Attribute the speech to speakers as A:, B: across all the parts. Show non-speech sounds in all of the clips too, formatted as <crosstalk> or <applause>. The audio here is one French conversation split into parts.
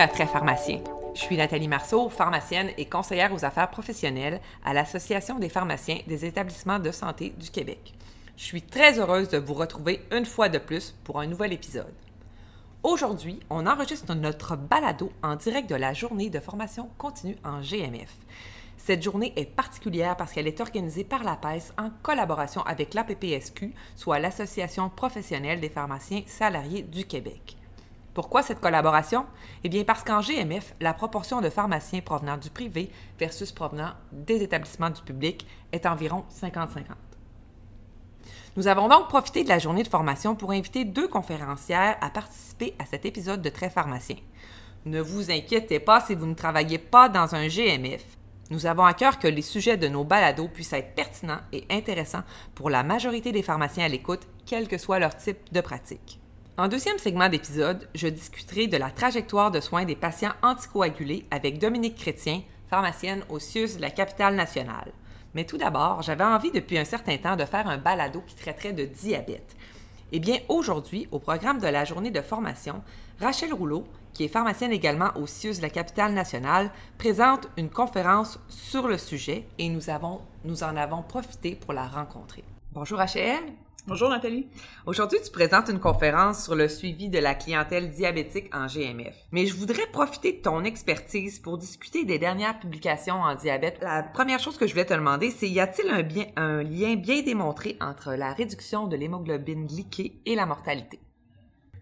A: À Très Pharmacien. Je suis Nathalie Marceau, pharmacienne et conseillère aux affaires professionnelles à l'Association des pharmaciens des établissements de santé du Québec. Je suis très heureuse de vous retrouver une fois de plus pour un nouvel épisode. Aujourd'hui, on enregistre notre balado en direct de la journée de formation continue en GMF. Cette journée est particulière parce qu'elle est organisée par la PES en collaboration avec l'APPSQ, soit l'Association professionnelle des pharmaciens salariés du Québec. Pourquoi cette collaboration? Eh bien parce qu'en GMF, la proportion de pharmaciens provenant du privé versus provenant des établissements du public est environ 50-50. Nous avons donc profité de la journée de formation pour inviter deux conférencières à participer à cet épisode de Très pharmacien. Ne vous inquiétez pas si vous ne travaillez pas dans un GMF. Nous avons à cœur que les sujets de nos balados puissent être pertinents et intéressants pour la majorité des pharmaciens à l'écoute, quel que soit leur type de pratique. En deuxième segment d'épisode, je discuterai de la trajectoire de soins des patients anticoagulés avec Dominique Chrétien, pharmacienne au CIUS de la capitale nationale. Mais tout d'abord, j'avais envie depuis un certain temps de faire un balado qui traiterait de diabète. Eh bien, aujourd'hui, au programme de la journée de formation, Rachel Rouleau, qui est pharmacienne également au CIUS de la capitale nationale, présente une conférence sur le sujet et nous, avons, nous en avons profité pour la rencontrer. Bonjour Rachel.
B: Bonjour Nathalie.
A: Aujourd'hui, tu présentes une conférence sur le suivi de la clientèle diabétique en GMF. Mais je voudrais profiter de ton expertise pour discuter des dernières publications en diabète. La première chose que je voulais te demander, c'est y a-t-il un, bien, un lien bien démontré entre la réduction de l'hémoglobine glyquée et la mortalité?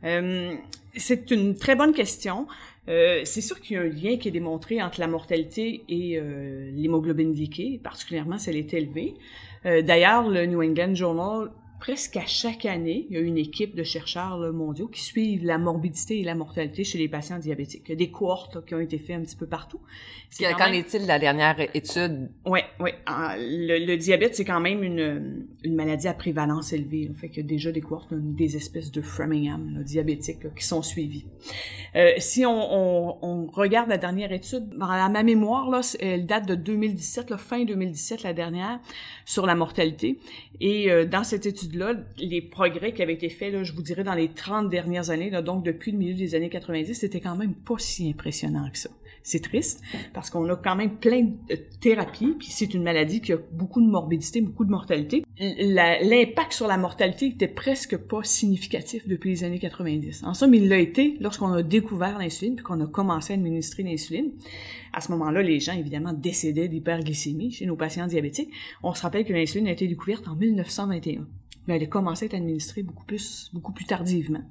B: Euh, c'est une très bonne question. Euh, c'est sûr qu'il y a un lien qui est démontré entre la mortalité et euh, l'hémoglobine glyquée, particulièrement si elle est élevée. D'ailleurs, le New England Journal presque à chaque année, il y a une équipe de chercheurs là, mondiaux qui suivent la morbidité et la mortalité chez les patients diabétiques. Il y a des cohortes là, qui ont été faites un petit peu partout.
A: Qu'en est-il de la dernière étude?
B: Oui, oui. Le, le, diabète, c'est quand même une, une maladie à prévalence élevée. Là. Fait qu'il y a déjà des cohortes, des espèces de Framingham diabétiques qui sont suivies. Euh, si on, on, on, regarde la dernière étude, à ma mémoire, là, elle date de 2017, là, fin 2017, la dernière, sur la mortalité. Et euh, dans cette étude là les progrès qui avaient été faits, là, je vous dirais, dans les 30 dernières années, donc depuis le milieu des années 90, c'était quand même pas si impressionnant que ça. C'est triste, parce qu'on a quand même plein de thérapies, puis c'est une maladie qui a beaucoup de morbidité, beaucoup de mortalité. L'impact sur la mortalité était presque pas significatif depuis les années 90. En somme, il l'a été lorsqu'on a découvert l'insuline, puis qu'on a commencé à administrer l'insuline. À ce moment-là, les gens, évidemment, décédaient d'hyperglycémie chez nos patients diabétiques. On se rappelle que l'insuline a été découverte en 1921 mais elle a commencé à être administrée beaucoup plus, beaucoup plus tardivement.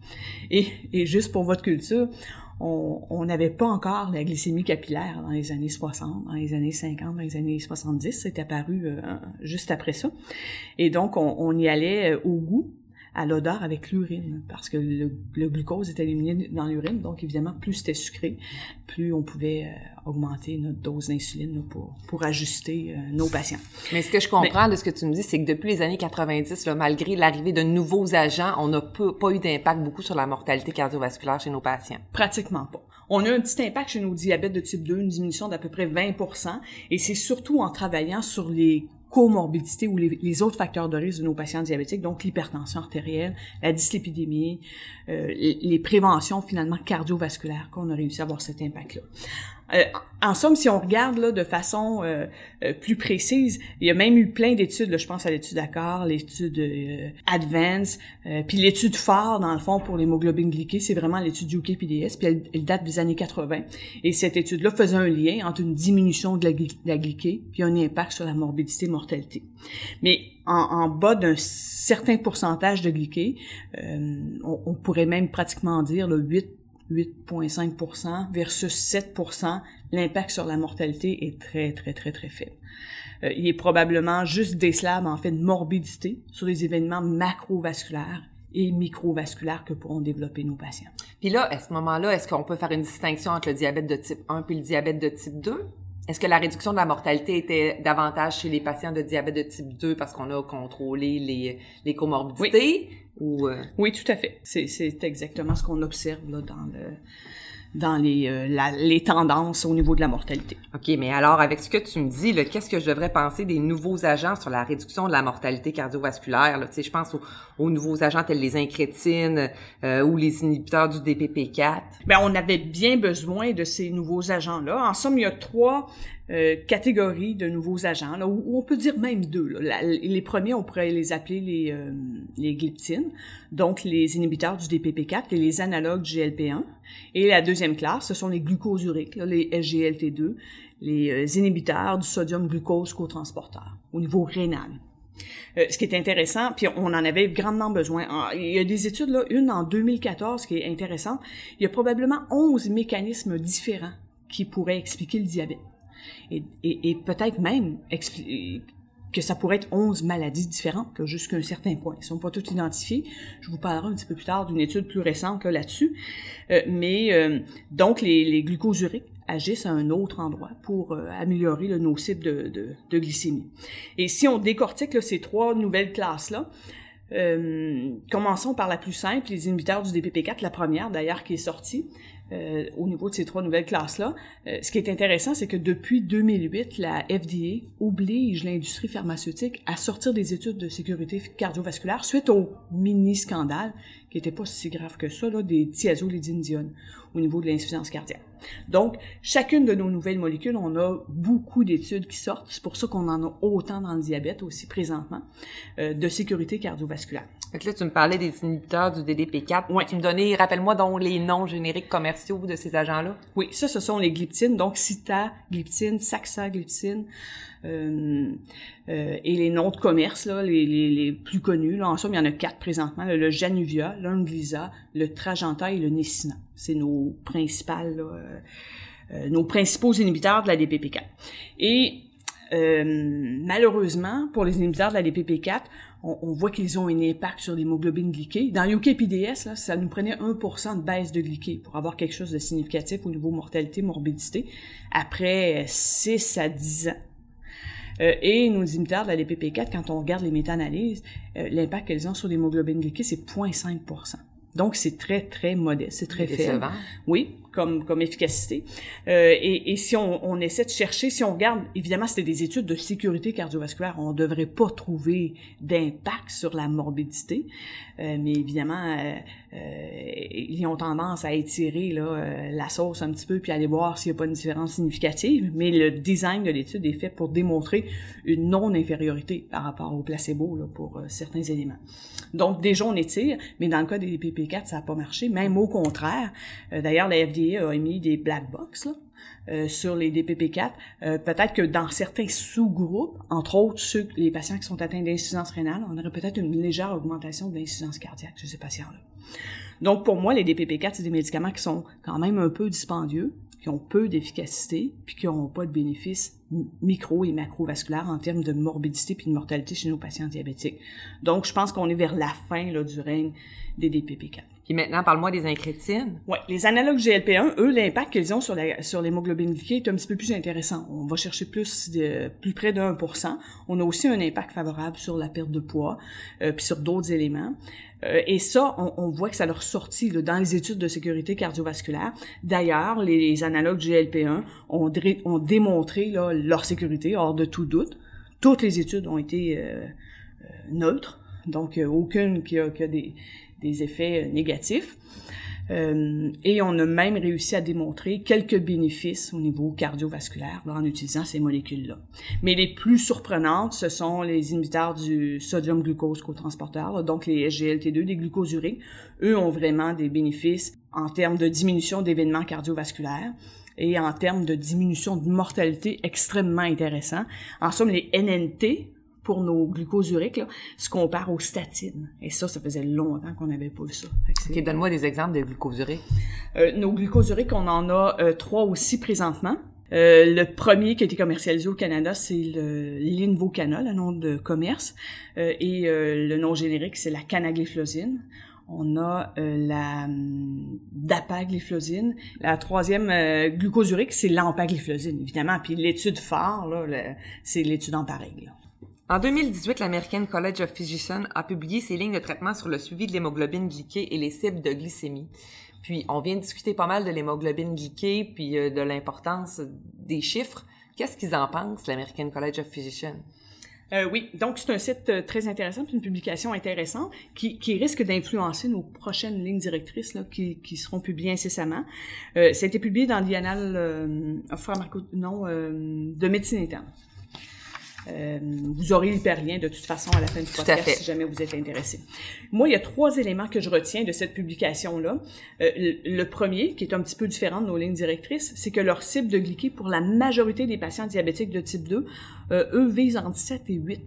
B: Et, et juste pour votre culture, on n'avait pas encore la glycémie capillaire dans les années 60, dans les années 50, dans les années 70. C'est apparu euh, juste après ça. Et donc, on, on y allait euh, au goût à l'odeur avec l'urine, parce que le, le, glucose est éliminé dans l'urine, donc évidemment, plus c'était sucré, plus on pouvait euh, augmenter notre dose d'insuline pour, pour ajuster euh, nos patients.
A: Mais ce que je comprends Mais, de ce que tu me dis, c'est que depuis les années 90, là, malgré l'arrivée de nouveaux agents, on n'a pas eu d'impact beaucoup sur la mortalité cardiovasculaire chez nos patients.
B: Pratiquement pas. On a un petit impact chez nos diabètes de type 2, une diminution d'à peu près 20% et c'est surtout en travaillant sur les comorbidités ou les, autres facteurs de risque de nos patients diabétiques, donc l'hypertension artérielle, la dyslipidémie, euh, les préventions finalement cardiovasculaires qu'on a réussi à avoir cet impact-là. Euh, en somme, si on regarde là de façon euh, euh, plus précise, il y a même eu plein d'études. je pense à l'étude Accor, l'étude euh, Advance, puis l'étude phare dans le fond pour l'hémoglobine glyquée, c'est vraiment l'étude UKPDS, puis elle, date des années 80. Et cette étude-là faisait un lien entre une diminution de la, de la glyquée puis un impact sur la morbidité mortalité. Mais en, en bas d'un certain pourcentage de glyquée, on, on, pourrait même pratiquement dire le 8 8,5% versus 7% l'impact sur la mortalité est très, très, très, très faible. Euh, il est probablement juste des slabs, en fait, de morbidité sur les événements macrovasculaires et microvasculaires que pourront développer nos patients.
A: Puis là, à ce moment-là, est-ce qu'on peut faire une distinction entre le diabète de type 1 puis le diabète de type 2? Est-ce que la réduction de la mortalité était davantage chez les patients de diabète de type 2 parce qu'on a contrôlé les, les comorbidités?
B: Oui. Ou, euh... Oui, tout à fait. C'est exactement ce qu'on observe là, dans le dans les, euh, la- les tendances au niveau de la mortalité.
A: OK, mais alors, avec ce que tu me dis, là, qu'est-ce que je devrais penser des nouveaux agents sur la réduction de la mortalité cardiovasculaire? Là? Tu sais, je pense aux, aux nouveaux agents tels les incrétines euh, ou les inhibiteurs du DPP4.
B: Ben, on avait bien besoin de ces nouveaux agents-là. En somme, il y a trois euh, catégories de nouveaux agents, là, ou, on peut dire même deux. là. Les premiers, on pourrait les appeler les, euh, les glyptines, donc les inhibiteurs du DPP4 et les analogues du GLP1. Et la deuxième classe, ce sont les glucosuriques, là, les SGLT2, les euh, inhibiteurs du sodium glucose cotransporteur au niveau rénal. Euh, ce qui est intéressant, puis on en avait grandement besoin. Il y a des études, là, une en 2014 qui est intéressante. Il y a probablement 11 mécanismes différents qui pourraient expliquer le diabète. Et, peut-être même que ça pourrait être 11 maladies différentes jusqu'à un certain point. Ils sont pas toutes identifiées. Je vous parlerai un petit peu plus tard d'une étude plus récente là, là-dessus. Euh, mais euh, donc, les, les glucosuriques agissent à un autre endroit pour euh, améliorer le nocif de, glycémie. Et si on décortique ces trois nouvelles classes-là, commençons par la plus simple, les inhibiteurs du DPP4, la première d'ailleurs qui est sortie euh, au niveau de ces trois nouvelles classes-là. Euh, ce qui est intéressant, c'est que depuis 2008, la FDA oblige l'industrie pharmaceutique à sortir des études de sécurité cardiovasculaire suite au mini-scandale, qui n'était pas si grave que ça, là, des thiazolidinediones au niveau de l'insuffisance cardiaque. Donc, chacune de nos nouvelles molécules, on a beaucoup d'études qui sortent. C'est pour ça qu'on en a autant dans le diabète aussi présentement, euh, de sécurité cardiovasculaire.
A: Que là, tu me parlais des inhibiteurs du DDP4.
B: Ouais.
A: Tu me donnais, rappelle-moi donc les noms génériques commerciaux de ces agents-là?
B: Oui, ça, ce sont les glyptines, donc sitagliptine, saxagliptine, euh, euh, et les noms de commerce, là, les, plus connus. Là, en somme, il y en a quatre présentement, le Januvia, l'Unglisa, le Trajanta et le Nessina. C'est nos principales, euh, nos principaux inhibiteurs de la DPP4. Et malheureusement, pour les inhibiteurs de la DPP4, on, on voit qu'ils ont un impact sur l'hémoglobine glyquée. Dans UKPDS, là, ça nous prenait 1% de baisse de glyquée pour avoir quelque chose de significatif au niveau mortalité, morbidité, après 6 à 10 ans. Euh, et nos inhibiteurs de la DPP4, quand on regarde les méta-analyses, euh, l'impact qu'elles ont sur l'hémoglobine glyquée, c'est 0,5%. Donc, c'est très, très modeste, c'est très faible. Oui, comme, efficacité. Euh, et, si on, essaie de chercher, si on regarde, évidemment, c'était des études de sécurité cardiovasculaire, on ne devrait pas trouver d'impact sur la morbidité, euh, mais évidemment, euh, ils ont tendance à étirer la sauce un petit peu, puis aller voir s'il n'y a pas une différence significative, mais le design de l'étude est fait pour démontrer une non-infériorité par rapport au placebo pour certains éléments. Donc, déjà, on étire, mais dans le cas des PP4, ça n'a pas marché, même au contraire. D'ailleurs, la FDA a émis des black box euh, sur les DPP4. Euh, peut-être que dans certains sous-groupes, entre autres ceux, les patients qui sont atteints d'insuffisance rénale, on aurait peut-être une légère augmentation de l'insuffisance cardiaque chez ces patients-là. Donc, pour moi, les DPP4, c'est des médicaments qui sont quand même un peu dispendieux, qui ont peu d'efficacité, puis qui n'ont pas de bénéfices micro et macrovasculaires en termes de morbidité puis de mortalité chez nos patients diabétiques. Donc, je pense qu'on est vers la fin du règne des DPP4.
A: Puis maintenant, parle-moi des incrétines.
B: Ouais, les analogues GLP1, eux, l'impact qu'ils ont sur la, sur l'hémoglobine glyquée est un petit peu plus intéressant. On va chercher plus de, plus près de 1%. On a aussi un impact favorable sur la perte de poids, euh, puis sur d'autres éléments. Euh, et ça, on, voit que ça leur sortit dans les études de sécurité cardiovasculaire. D'ailleurs, les, analogues GLP1 ont, démontré leur sécurité hors de tout doute. Toutes les études ont été euh, neutres, donc aucune qui a des, des effets euh, négatifs. Euh, et on a même réussi à démontrer quelques bénéfices au niveau cardiovasculaire en utilisant ces molécules-là. Mais les plus surprenantes, ce sont les inhibiteurs du sodium glucose cotransporteur, donc les SGLT2, les glucosuriques. Eux ont vraiment des bénéfices en termes de diminution d'événements cardiovasculaires et en termes de diminution de mortalité extrêmement intéressant. En somme, les NNT, pour nos glucosuriques, là, se comparent aux statines. Et ça, ça faisait longtemps qu'on n'avait pas vu ça.
A: OK, donne-moi des exemples de glucosuriques.
B: euh, nos glucosuriques, on en a euh, trois aussi présentement. Euh, le premier qui a été commercialisé au Canada, c'est le l'Invocana, le nom de commerce, Euh, et euh, le nom générique, c'est la canagliflozine. On a la hum, dapagliflozine. La troisième glucosurique, c'est l'empagliflozine, évidemment. Puis l'étude phare, le- c'est l'étude en pareil. là.
A: En 2018, l'American College of Physicians a publié ses lignes de traitement sur le suivi de l'hémoglobine glyquée et les cibles de glycémie. Puis on vient de discuter pas mal de l'hémoglobine glyquée puis de l'importance des chiffres. Qu'est-ce qu'ils en pensent, l'American College of Physicians?
B: Euh, oui, donc c'est un site euh, très intéressant, une publication intéressante qui, risque d'influencer nos prochaines lignes directrices qui, seront publiées incessamment. Euh, ça a été publié dans l'Ianal euh, non, euh, de médecine interne. Euh, vous aurez l'hyperlien de toute façon à la fin du podcast si jamais vous êtes intéressé. Moi, il y a trois éléments que je retiens de cette publication-là. Euh, le premier, qui est un petit peu différent de nos lignes directrices, c'est que leur cible de glyquée pour la majorité des patients diabétiques de type 2, euh, eux, visent entre 7 et 8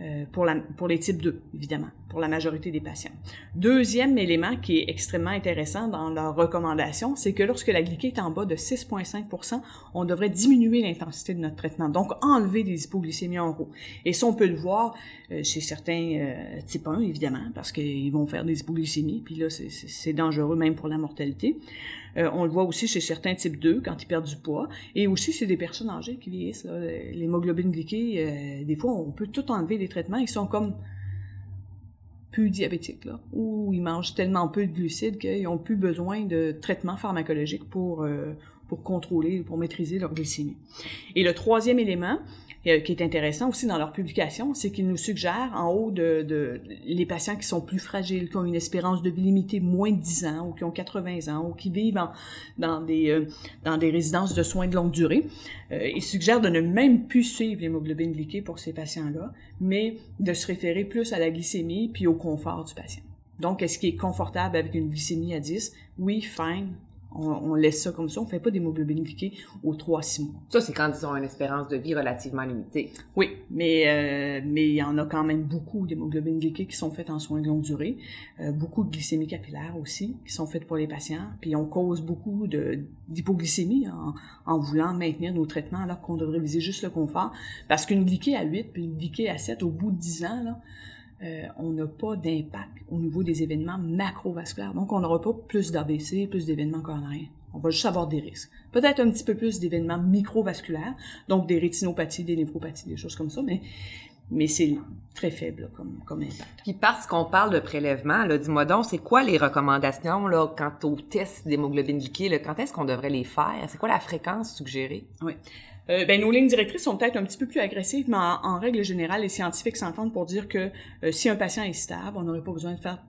B: euh, pour, les types 2, évidemment, pour la majorité des patients. Deuxième élément qui est extrêmement intéressant dans leurs recommandations, c'est que lorsque la glycée est en bas de 6,5% on devrait diminuer l'intensité de notre traitement, donc enlever des hypoglycémies en haut. Et ça, on peut le voir euh, chez certains euh, types 1, évidemment, parce qu'ils vont faire des hypoglycémies, puis là, c'est dangereux même pour la mortalité. Euh, on le voit aussi chez certains types 2 quand ils perdent du poids. Et aussi chez des personnes âgées qui vieillissent. L'hémoglobine glyquée, euh, des fois, on peut tout enlever des traitements. Ils sont comme plus diabétiques, là, ou ils mangent tellement peu de glucides qu'ils n'ont plus besoin de traitement pharmacologique pour, euh, pour contrôler, pour maîtriser leur glycémie. Et le troisième élément, euh, qui est intéressant aussi dans leur publication, c'est qu'ils nous suggèrent en haut de, les patients qui sont plus fragiles, qui ont une espérance de vie limitée moins de 10 ans ou qui ont 80 ans ou qui vivent dans des euh, dans des résidences de soins de longue durée, euh, ils suggèrent de ne même plus suivre l'hémoglobine glyquée pour ces patients-là, mais de se référer plus à la glycémie puis au confort du patient. Donc, est-ce qu'il est confortable avec une glycémie à 10? Oui, fine, on, laisse ça comme ça, on fait pas d'hémoglobine glyquée aux 3-6 mois.
A: Ça, c'est quand ils ont une espérance de vie relativement limitée.
B: Oui, mais euh, mais il y en a quand même beaucoup d'hémoglobine glyquée qui sont faites en soins de longue durée, euh, beaucoup de glycémie capillaire aussi qui sont faites pour les patients, puis on cause beaucoup de d'hypoglycémie en, en, voulant maintenir nos traitements alors qu'on devrait viser juste le confort, parce qu'une glyquée à 8 puis une glyquée à 7 au bout de 10 ans là, euh, on n'a pas d'impact au niveau des événements macrovasculaires. Donc, on n'aura pas plus d'ABC, plus d'événements coronariens. On va juste avoir des risques. Peut-être un petit peu plus d'événements microvasculaires, donc des rétinopathies, des néphropathies, des choses comme ça, mais, mais c'est très faible comme, comme impact.
A: Puis parce qu'on parle de prélèvement, dis-moi donc, c'est quoi les recommandations là, quant aux tests d'hémoglobine glyquée? quand est-ce qu'on devrait les faire? C'est quoi la fréquence suggérée?
B: Oui. Euh, ben, nos lignes directrices sont peut-être un petit peu plus agressives, mais en, règle générale, les scientifiques s'entendent pour dire que euh, si un patient est stable, on n'aurait pas besoin de faire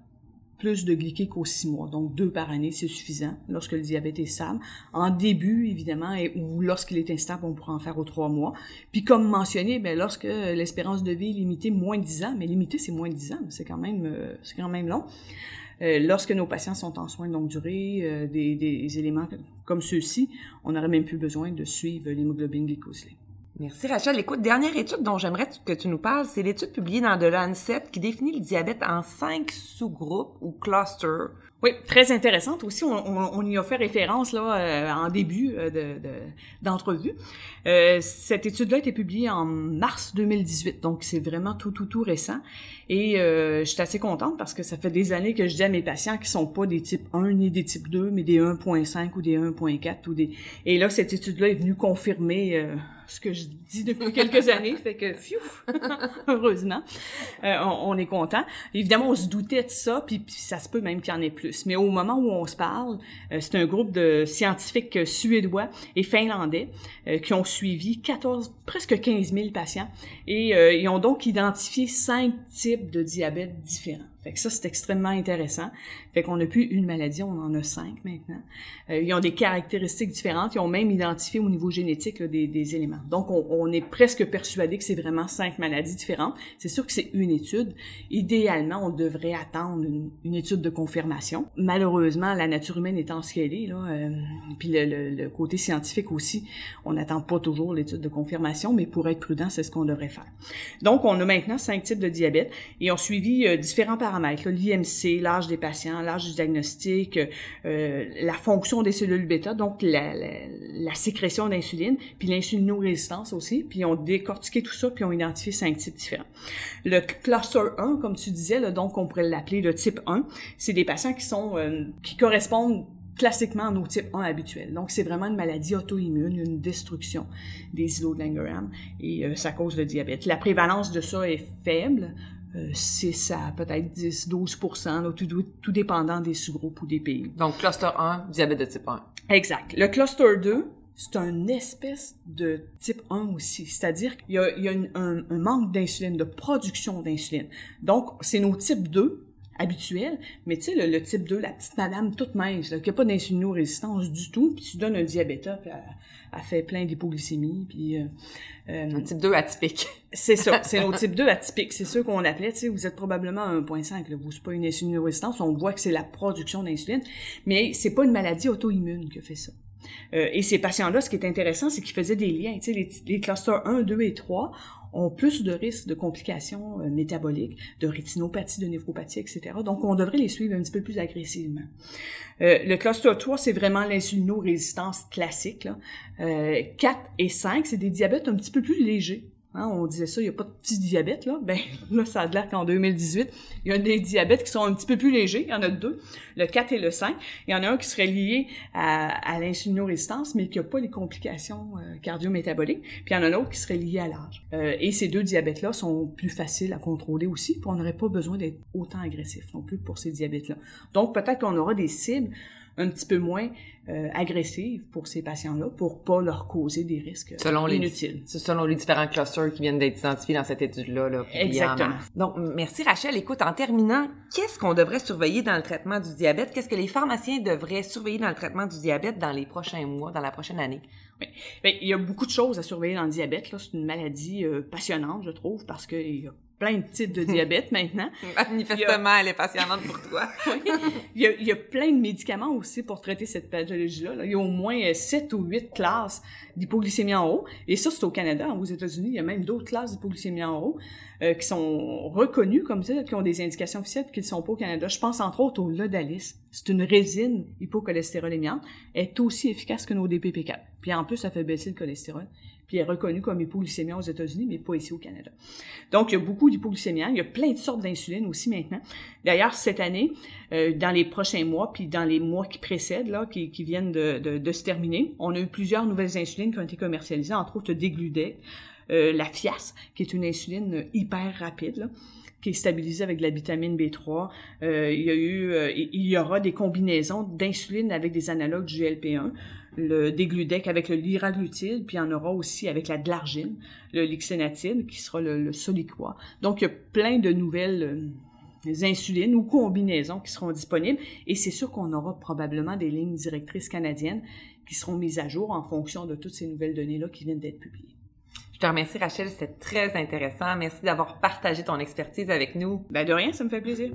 B: plus de glyquée qu'aux six mois. Donc, deux par année, c'est suffisant lorsque le diabète est stable. En début, évidemment, ou lorsqu'il est instable, on pourra en faire aux trois mois. Puis, comme mentionné, ben, lorsque l'espérance de vie est limitée moins de 10 ans, mais limitée, c'est moins de 10 ans, c'est quand euh, c'est quand même long. Euh, lorsque nos patients sont en soins de longue durée, euh, des, éléments comme ceux-ci, on n'aurait même plus besoin de suivre l'hémoglobine glycosylée.
A: Merci Rachel. Écoute, dernière étude dont j'aimerais que tu nous parles, c'est l'étude publiée dans The Lancet qui définit le diabète en cinq sous-groupes ou clusters
B: oui, très intéressante aussi. On, on, on, y a fait référence là euh, en début euh, de, d'entrevue. euh, cette étude-là a été publiée en mars 2018, donc c'est vraiment tout tout tout récent. Et euh, je suis assez contente parce que ça fait des années que je dis à mes patients qui sont pas des types 1 ni des types 2, mais des 1.5 ou des 1.4 ou des. Et là, cette étude-là est venue confirmer euh, ce que je dis depuis quelques <laughs> années, fait que, pfiou, <laughs> heureusement, euh, on, est content. Évidemment, on se doutait de ça, puis, ça se peut même qu'il y en ait plus. Mais au moment où on se parle, euh, c'est un groupe de scientifiques suédois et finlandais euh, qui ont suivi 14, presque 15 000 patients et ils ont donc identifié cinq types de diabète différents. Fait que ça, c'est extrêmement intéressant. Fait qu'on n'a plus une maladie, on en a cinq maintenant. Euh, ils ont des caractéristiques différentes. Ils ont même identifié au niveau génétique des, éléments. Donc, on, est presque persuadé que c'est vraiment cinq maladies différentes. C'est sûr que c'est une étude. Idéalement, on devrait attendre une, étude de confirmation. Malheureusement, la nature humaine étant ce qu'elle est, là, euh, puis le, côté scientifique aussi, on n'attend pas toujours l'étude de confirmation, mais pour être prudent, c'est ce qu'on devrait faire. Donc, on a maintenant cinq types de diabète et on suivi euh, différents paramètres l'IMC, l'âge des patients, l'âge du diagnostic, euh, la fonction des cellules bêta, donc la, sécrétion d'insuline, puis l'insulinorésistance aussi, puis on décortiqué tout ça, puis on identifié cinq types différents. Le cluster 1, comme tu disais, donc on pourrait l'appeler le type 1, c'est des patients qui sont euh, qui correspondent classiquement nos types 1 habituels. Donc, c'est vraiment une maladie auto-immune, une destruction des îlots de Langerhans et euh, ça cause le diabète. La prévalence de ça est faible, 6 à peut-être 10, 12% là, tout, tout dépendant des sous-groupes ou des pays.
A: Donc, cluster 1, diabète de type 1.
B: Exact. Le cluster 2, c'est un espèce de type 1 aussi. C'est-à-dire qu'il y a, il y a un, un, manque d'insuline, de production d'insuline. Donc, c'est nos types 2 habituels, mais tu sais, le, type 2, la petite madame toute mince, qui n'a pas d'insulino-résistance du tout, puis tu donnes un diabète, puis elle, fait plein d'hypoglycémie, puis... Euh,
A: euh, un type 2 atypique. <laughs>
B: c'est ça, c'est <laughs> nos type 2 atypique. C'est sûr qu'on appelait, tu sais, vous êtes probablement à 1.5, vous, c'est pas une insulino-résistance, on voit que c'est la production d'insuline, mais c'est pas une maladie auto-immune qui fait ça. Euh, et ces patients-là, ce qui est intéressant, c'est qu'ils faisaient des liens. Tu sais, les, les, clusters 1, 2 et 3 ont plus de risques de complications euh, métaboliques, de rétinopathie, de néphropathie, etc. Donc, on devrait les suivre un petit peu plus agressivement. Euh, le cluster 3, c'est vraiment l'insulino-résistance classique. Là. 4 et 5, c'est des diabètes un petit peu plus légers. Hein, on disait ça, il n'y a pas de petit diabète, là. Ben, <laughs> là, ça a l'air qu'en 2018, il y a des diabètes qui sont un petit peu plus légers. Il y en a deux, le 4 et le 5. Il y en a un qui serait lié à, l'insulinorésistance, mais qui n'a pas les complications euh, cardio-métaboliques. Puis il y en a un autre qui serait lié à l'âge. Euh, et ces deux diabètes-là sont plus faciles à contrôler aussi, puis on n'aurait pas besoin d'être autant agressif non plus pour ces diabètes-là. Donc, peut-être qu'on aura des cibles un petit peu moins euh, agressives pour ces patients-là pour pas leur causer des risques selon inutiles.
A: Les, selon les différents clusters qui viennent d'être identifiés dans cette étude-là. Là,
B: Exactement.
A: Donc, merci Rachel. Écoute, en terminant, qu'est-ce qu'on devrait surveiller dans le traitement du diabète? Qu'est-ce que les pharmaciens devraient surveiller dans le traitement du diabète dans les prochains mois, dans la prochaine année?
B: Oui. Bien, il y a beaucoup de choses à surveiller dans le diabète. C'est une maladie euh, passionnante, je trouve, parce qu'il y a plein de types de <laughs> diabète maintenant.
A: Manifestement, elle est passionnante pour toi. <laughs>
B: il, y a, il, y a, plein de médicaments aussi pour traiter cette pathologie-là. Il y a au moins 7 ou 8 classes d'hypoglycémie en haut. Et ça, c'est au Canada. Aux États-Unis, il y a même d'autres classes d'hypoglycémie en haut euh, qui sont reconnues comme ça, qui ont des indications officielles et qui ne sont pas au Canada. Je pense entre autres au Lodalis. C'est une résine hypocholestérolémiante. Elle est aussi efficace que nos DPP4. Puis en plus, ça fait baisser le cholestérol puis est reconnu comme hypoglycémien aux États-Unis, mais pas ici au Canada. Donc, il y a beaucoup d'hypoglycémiens. Il y a plein de sortes d'insuline aussi maintenant. D'ailleurs, cette année, euh, dans les prochains mois, puis dans les mois qui précèdent, là, qui, viennent de, se terminer, on a eu plusieurs nouvelles insulines qui ont été commercialisées, entre autres Degludec, euh, la FIAS, qui est une insuline hyper rapide, qui est stabilisée avec de la vitamine B3. Euh, il y a eu, il y aura des combinaisons d'insuline avec des analogues du GLP-1 le dégludec avec le liraglutide, puis il y en aura aussi avec la dlargine, le lixénatide, qui sera le, le soliquois. Donc, il y a plein de nouvelles euh, insulines ou combinaisons qui seront disponibles, et c'est sûr qu'on aura probablement des lignes directrices canadiennes qui seront mises à jour en fonction de toutes ces nouvelles données-là qui viennent d'être publiées.
A: Je te remercie, Rachel, c'était très intéressant. Merci d'avoir partagé ton expertise avec nous.
B: Ben de rien, ça me fait plaisir.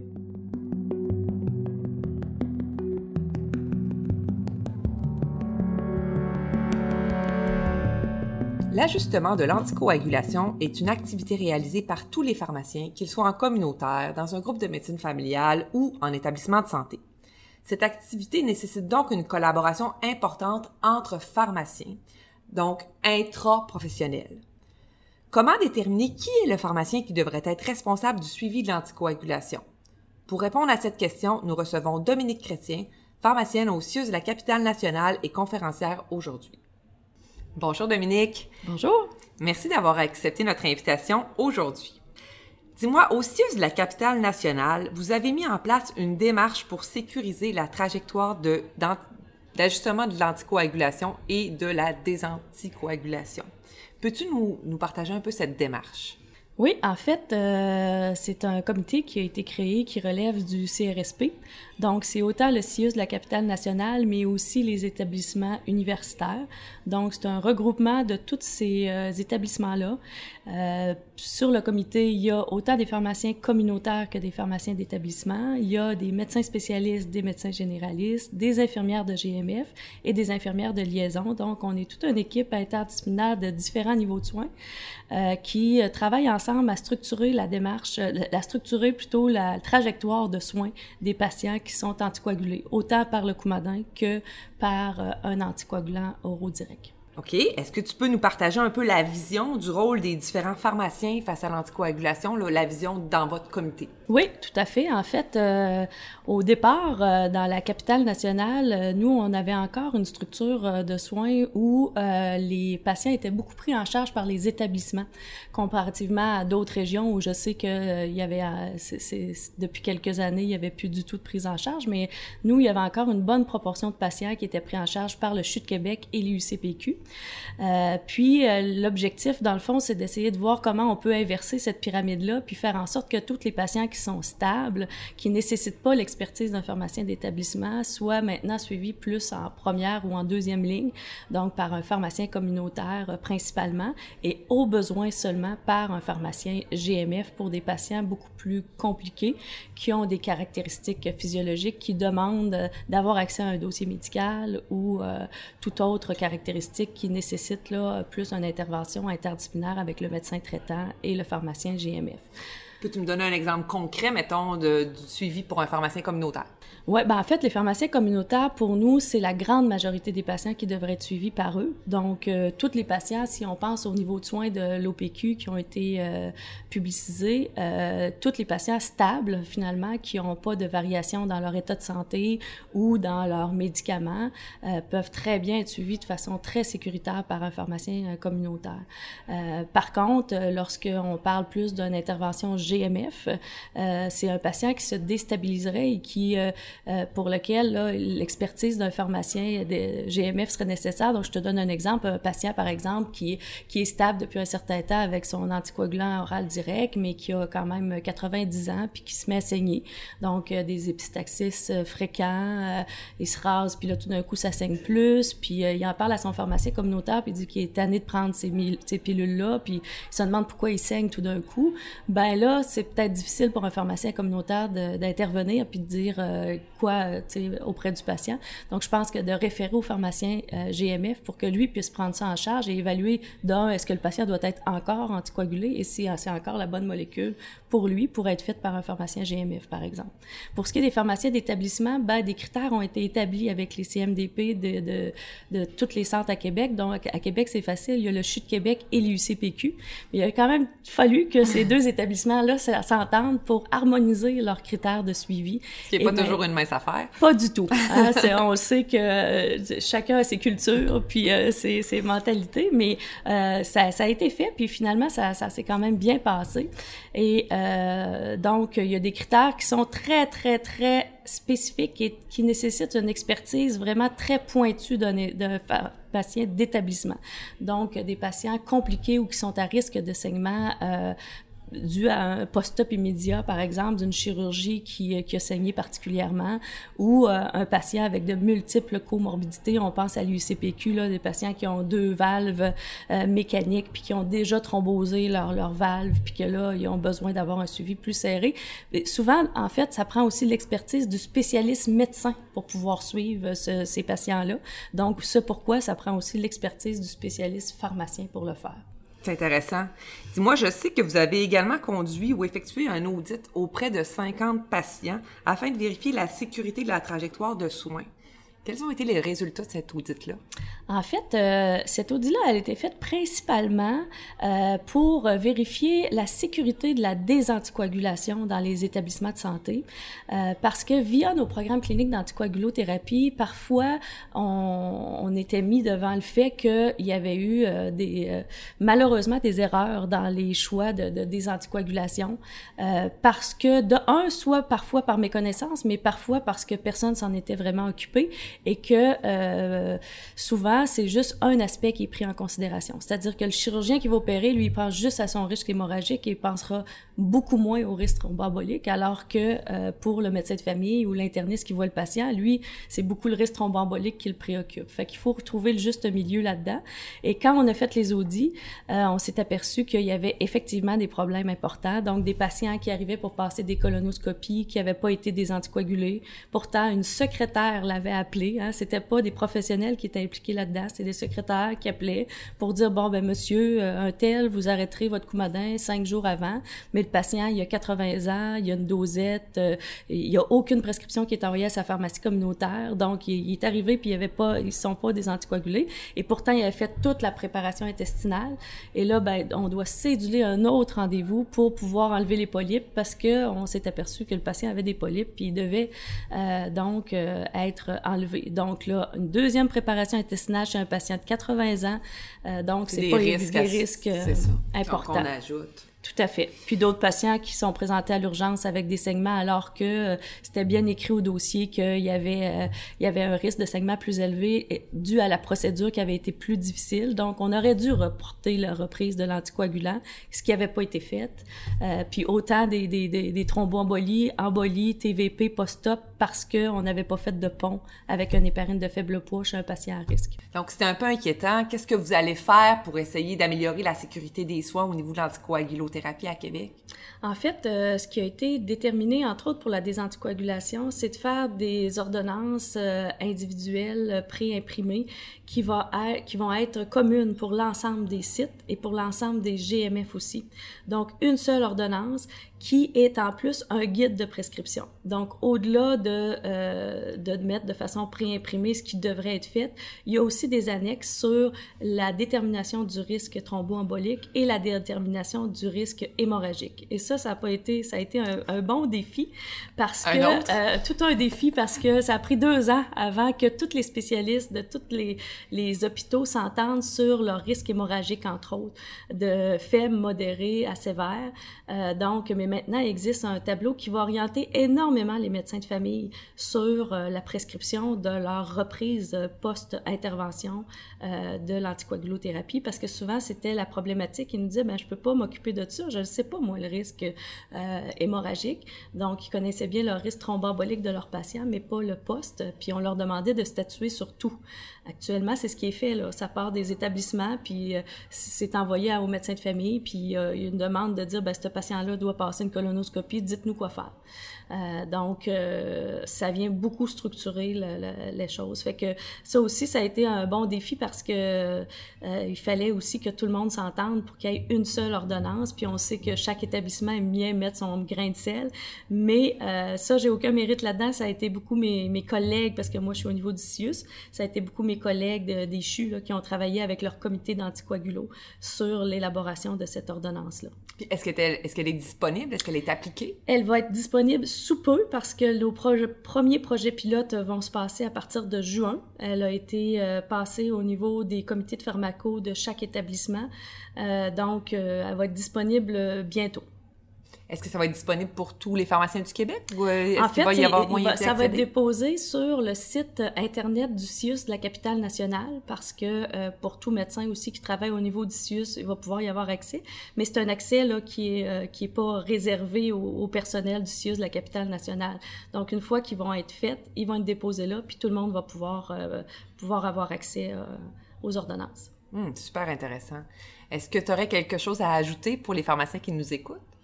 A: L'ajustement de l'anticoagulation est une activité réalisée par tous les pharmaciens, qu'ils soient en communautaire, dans un groupe de médecine familiale ou en établissement de santé. Cette activité nécessite donc une collaboration importante entre pharmaciens, donc intra-professionnels. Comment déterminer qui est le pharmacien qui devrait être responsable du suivi de l'anticoagulation? Pour répondre à cette question, nous recevons Dominique Chrétien, pharmacienne au CIUS de la capitale nationale et conférencière aujourd'hui. Bonjour Dominique.
C: Bonjour.
A: Merci d'avoir accepté notre invitation aujourd'hui. Dis-moi, au CIUS de la capitale nationale, vous avez mis en place une démarche pour sécuriser la trajectoire d'ajustement de l'anticoagulation et de la désanticoagulation. Peux-tu nous, nous partager un peu cette démarche?
C: Oui, en fait, euh, c'est un comité qui a été créé qui relève du CRSP. Donc, c'est autant le CIUS de la capitale nationale, mais aussi les établissements universitaires. Donc, c'est un regroupement de tous ces euh, établissements-là. Euh, sur le comité, il y a autant des pharmaciens communautaires que des pharmaciens d'établissement. Il y a des médecins spécialistes, des médecins généralistes, des infirmières de GMF et des infirmières de liaison. Donc, on est toute une équipe interdisciplinaire de différents niveaux de soins euh, qui travaille ensemble à structurer la démarche, la structurer plutôt la trajectoire de soins des patients qui sont anticoagulés, autant par le coumadin que par euh, un anticoagulant oro direct.
A: OK. Est-ce que tu peux nous partager un peu la vision du rôle des différents pharmaciens face à l'anticoagulation, la vision dans votre comité?
C: Oui, tout à fait. En fait, euh, au départ, euh, dans la capitale nationale, euh, nous, on avait encore une structure de soins où les patients étaient beaucoup pris en charge par les établissements, comparativement à d'autres régions où je sais que il y avait, depuis quelques années, il y avait plus du tout de prise en charge, mais nous, il y avait encore une bonne proportion de patients qui étaient pris en charge par le CHU de Québec et l'UCPQ. Euh, puis euh, l'objectif, dans le fond, c'est d'essayer de voir comment on peut inverser cette pyramide-là, puis faire en sorte que tous les patients sont stables, qui nécessitent pas l'expertise d'un pharmacien d'établissement, soient maintenant suivis plus en première ou en deuxième ligne, donc par un pharmacien communautaire euh, principalement, et au besoin seulement par un pharmacien GMF pour des patients beaucoup plus compliqués, qui ont des caractéristiques physiologiques qui demandent d'avoir accès à un dossier médical ou euh, toute autre caractéristique qui nécessite là, plus une intervention interdisciplinaire avec le médecin traitant et le pharmacien GMF.
A: Peux-tu me donner un exemple concret, mettons, de, du suivi pour un pharmacien communautaire?
C: Oui, ben en fait, les pharmaciens communautaires, pour nous, c'est la grande majorité des patients qui devraient être suivis par eux. Donc, euh, tous les patients, si on pense au niveau de soins de l'OPQ qui ont été euh, publicisés, euh, tous les patients stables, finalement, qui n'ont pas de variation dans leur état de santé ou dans leurs médicaments, euh, peuvent très bien être suivis de façon très sécuritaire par un pharmacien euh, communautaire. par contre, lorsqu'on parle plus d'une intervention GMF, c'est un patient qui se déstabiliserait et qui euh, pour lequel l'expertise d'un pharmacien de GMF serait nécessaire. Donc, je te donne un exemple. Un patient, par exemple, qui, qui est stable depuis un certain temps avec son anticoagulant oral direct, mais qui a quand même 90 ans, puis qui se met à saigner. Donc, euh, des épistaxis euh, fréquents, il se rase, puis là, tout d'un coup, ça saigne plus, puis il en parle à son pharmacien communautaire, puis il dit qu'il est tanné de prendre ces, ces pilules-là, puis il se demande pourquoi il saigne tout d'un coup. Ben là, c'est peut-être difficile pour un pharmacien communautaire d'intervenir, puis de dire quoi euh, auprès du patient. Donc, je pense que de référer au pharmacien euh, GMF pour que lui puisse prendre ça en charge et évaluer d'un, est-ce que le patient doit être encore anticoagulé et si c'est encore la bonne molécule pour lui pour être faite par un pharmacien GMF, par exemple. Pour ce qui est des pharmaciens d'établissement, ben, des critères ont été établis avec les CMDP de, de, toutes les centres à Québec. Donc, à Québec, c'est facile. Il y a le CHU de Québec et l'UCPQ. Mais il a quand même fallu que ces deux établissements-là s'entendent pour harmoniser leurs critères de suivi.
A: Ce qui n'est pas ben, toujours une mince affaire.
C: Pas du tout. Hein, <laughs> on sait que euh, chacun a ses cultures puis euh, ses, ses, mentalités, mais euh, ça, ça, a été fait, puis finalement, ça, ça s'est quand même bien passé. Et euh, donc, il y a des critères qui sont très, très, très spécifiques et qui nécessitent une expertise vraiment très pointue d'un patient d'établissement. Donc, des patients compliqués ou qui sont à risque de saignement dû à un post-op immédiat, par exemple, d'une chirurgie qui, qui, a saigné particulièrement, ou euh, un patient avec de multiples comorbidités. On pense à l'UCPQ, là, des patients qui ont deux valves euh, mécaniques, puis qui ont déjà thrombosé leurs leur valves, puis que là, ils ont besoin d'avoir un suivi plus serré. Souvent, en fait, ça prend aussi l'expertise du spécialiste médecin pour pouvoir suivre ce, ces patients-là. Donc, ce pourquoi ça prend aussi l'expertise du spécialiste pharmacien pour le faire.
A: C'est intéressant. Dis-moi, je sais que vous avez également conduit ou effectué un audit auprès de 50 patients afin de vérifier la sécurité de la trajectoire de soins. Quels ont été les résultats de cet audit-là?
C: En fait, euh, cet audit-là a été fait principalement euh, pour vérifier la sécurité de la désanticoagulation dans les établissements de santé, euh, parce que via nos programmes cliniques d'anticoagulothérapie, parfois on, on, était mis devant le fait qu'il y avait eu euh, des euh, malheureusement des erreurs dans les choix de, de désanticoagulation, euh, parce que de un, soit parfois par méconnaissance, mais parfois parce que personne s'en était vraiment occupé et que euh, souvent, c'est juste un aspect qui est pris en considération. C'est-à-dire que le chirurgien qui va opérer, lui, il pense juste à son risque hémorragique et il pensera beaucoup moins au risque thromboembolique, alors que euh, pour le médecin de famille ou l'interniste qui voit le patient, lui, c'est beaucoup le risque thromboembolique qui le préoccupe. Fait qu'il faut retrouver le juste milieu là-dedans. Et quand on a fait les audits, euh, on s'est aperçu qu'il y avait effectivement des problèmes importants, donc des patients qui arrivaient pour passer des colonoscopies, qui n'avaient pas été désanticoagulés. Pourtant, une secrétaire l'avait appelé coagulé. Hein. C'était pas des professionnels qui étaient impliqués là-dedans, c'était des secrétaires qui appelaient pour dire bon ben monsieur un tel, vous arrêterez votre coumadin cinq jours avant, mais le patient il a 80 ans, il a une dosette, il y a aucune prescription qui est envoyée à sa pharmacie communautaire, donc il, est arrivé puis il y avait pas, ils sont pas des anticoagulés, et pourtant il avait fait toute la préparation intestinale, et là ben on doit céduler un autre rendez-vous pour pouvoir enlever les polypes parce que on s'est aperçu que le patient avait des polypes puis il devait euh, donc euh, être enlevé. Donc là, une deuxième préparation intestinale chez un patient de 80 ans, euh, donc c'est pas risques, des risques importants. Donc on
A: ajoute.
C: Tout à fait. Puis d'autres patients qui sont présentés à l'urgence avec des saignements alors que euh, c'était bien écrit au dossier qu'il y avait euh, il y avait un risque de saignement plus élevé dû à la procédure qui avait été plus difficile. Donc on aurait dû reporter la reprise de l'anticoagulant, ce qui n'avait pas été fait. Euh, puis autant des, des, des, thromboembolies, embolies, TVP post-op parce qu'on n'avait pas fait de pont avec un héparine de faible poids chez un patient à risque.
A: Donc c'était un peu inquiétant. Qu'est-ce que vous allez faire pour essayer d'améliorer la sécurité des soins au niveau de l'anticoagulothérapie? À Québec?
C: En fait, euh, ce qui a été déterminé, entre autres pour la désanticoagulation, c'est de faire des ordonnances euh, individuelles euh, pré-imprimées qui, qui vont être communes pour l'ensemble des sites et pour l'ensemble des GMF aussi. Donc, une seule ordonnance qui est en plus un guide de prescription. Donc, au-delà de, euh, de mettre de façon pré-imprimée ce qui devrait être fait, il y a aussi des annexes sur la détermination du risque thromboembolique et la détermination du risque hémorragique. Et ça, ça a pas été, ça a été un, bon défi parce que euh, tout un défi parce que ça a pris deux ans avant que tous les spécialistes de tous les, les hôpitaux s'entendent sur leur risque hémorragique entre autres, de faible, modéré à sévère. Euh, donc, mais maintenant, il existe un tableau qui va orienter énormément les médecins de famille sur euh, la prescription de leur reprise euh, post-intervention euh, de l'anticoagulothérapie parce que souvent, c'était la problématique. Ils nous disaient, ben, je peux pas m'occuper de ça, je ne sais pas, moi, le risque hémorragique. Donc, ils connaissaient bien le risque thromboembolique de leurs patients, mais pas le post. Puis, on leur demandait de statuer sur tout. Actuellement, c'est ce qui est fait. Là. Ça part des établissements, puis c'est envoyé au médecin de famille, puis il y a une demande de dire, ben, ce patient-là doit passer une colonoscopie, dites-nous quoi faire. Euh, donc, euh, ça vient beaucoup structurer les choses. Fait que ça aussi, ça a été un bon défi parce que euh, il fallait aussi que tout le monde s'entende pour qu'il y ait une seule ordonnance. Puis on sait que chaque établissement aime bien mettre son grain de sel. Mais ça, j'ai aucun mérite là-dedans. Ça a été beaucoup mes, mes, collègues, parce que moi, je suis au niveau du CIUS, ça a été beaucoup mes collègues des CHU là, qui ont travaillé avec leur comité d'anticoagulo sur l'élaboration de cette ordonnance-là.
A: Est-ce qu'elle est, qu'elle est disponible? Est-ce qu'elle est appliquée?
C: Elle va être disponible sous peu parce que nos premiers projets pilotes vont se passer à partir de juin. Elle a été euh, passée au niveau des comités de pharmaco de chaque établissement. Euh, donc, euh, elle va être disponible bientôt.
A: Est-ce que ça va être disponible pour tous les pharmaciens du Québec
C: ou euh, en fait, va y avoir moyen ça va être déposé sur le site internet du CIUS de la capitale nationale parce que euh, pour tout médecin aussi qui travaille au niveau du CIUS, il va pouvoir y avoir accès. Mais c'est un accès là qui est euh, qui est pas réservé au, personnel du CIUS de la capitale nationale. Donc une fois qu'ils vont être faits, ils vont être déposés là, puis tout le monde va pouvoir pouvoir avoir accès aux ordonnances.
A: Hum, super intéressant. Est-ce que tu aurais quelque chose à ajouter pour les pharmaciens qui nous écoutent?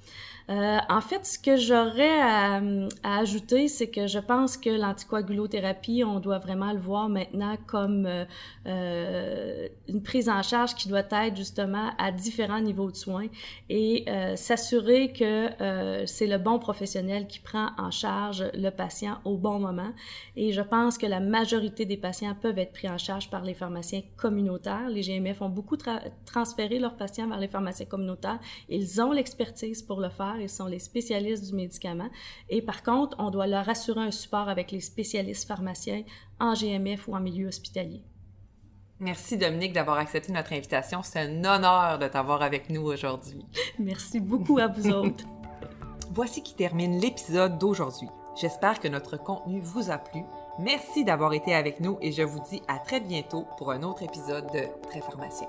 C: Euh, en fait, ce que j'aurais à, ajouter, c'est que je pense que l'anticoagulothérapie, on doit vraiment le voir maintenant comme euh, euh, une prise en charge qui doit être justement à différents niveaux de soins et s'assurer que c'est le bon professionnel qui prend en charge le patient au bon moment. Et je pense que la majorité des patients peuvent être pris en charge par les pharmaciens communautaires. Les GMF ont beaucoup transféré leurs patients vers les pharmaciens communautaires. Ils ont l'expertise pour le faire ils sont les spécialistes du médicament. Et par contre, on doit leur assurer un support avec les spécialistes pharmaciens en GMF ou en milieu hospitalier.
A: Merci Dominique d'avoir accepté notre invitation. C'est un honneur de t'avoir avec nous aujourd'hui.
C: Merci beaucoup à vous autres. <laughs>
A: Voici qui termine l'épisode d'aujourd'hui. J'espère que notre contenu vous a plu. Merci d'avoir été avec nous et je vous dis à très bientôt pour un autre épisode de Très Pharmacien.